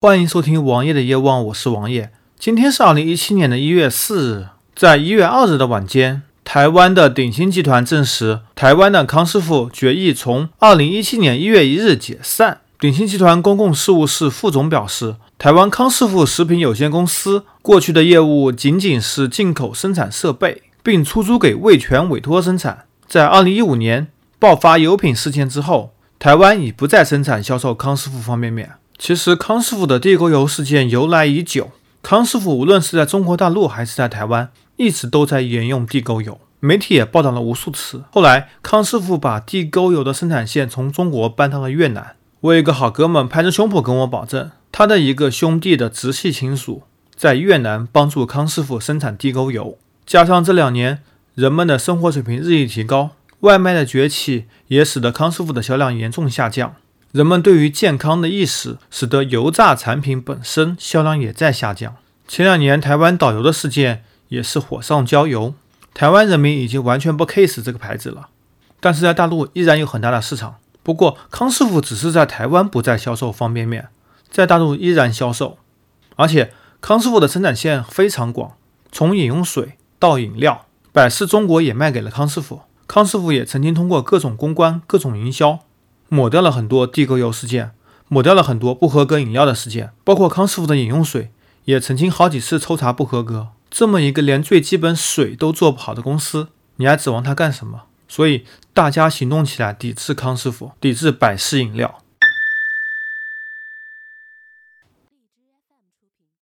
欢迎收听王爷的夜望，我是王爷。今天是二零一七年的一月四日，在一月二日的晚间，台湾的鼎新集团证实，台湾的康师傅决议从二零一七年一月一日解散。鼎新集团公共事务室副总表示，台湾康师傅食品有限公司过去的业务仅仅是进口生产设备，并出租给味全委托生产。在二零一五年爆发油品事件之后，台湾已不再生产销售康师傅方便面。其实康师傅的地沟油事件由来已久，康师傅无论是在中国大陆还是在台湾，一直都在沿用地沟油，媒体也报道了无数次。后来康师傅把地沟油的生产线从中国搬到了越南。我有一个好哥们拍着胸脯跟我保证，他的一个兄弟的直系亲属在越南帮助康师傅生产地沟油。加上这两年人们的生活水平日益提高，外卖的崛起也使得康师傅的销量严重下降。人们对于健康的意识，使得油炸产品本身销量也在下降。前两年台湾导游的事件也是火上浇油，台湾人民已经完全不 case 这个牌子了，但是在大陆依然有很大的市场。不过康师傅只是在台湾不再销售方便面，在大陆依然销售，而且康师傅的生产线非常广，从饮用水到饮料，百事中国也卖给了康师傅。康师傅也曾经通过各种公关、各种营销。抹掉了很多地沟油事件，抹掉了很多不合格饮料的事件，包括康师傅的饮用水也曾经好几次抽查不合格。这么一个连最基本水都做不好的公司，你还指望它干什么？所以大家行动起来，抵制康师傅，抵制百事饮料。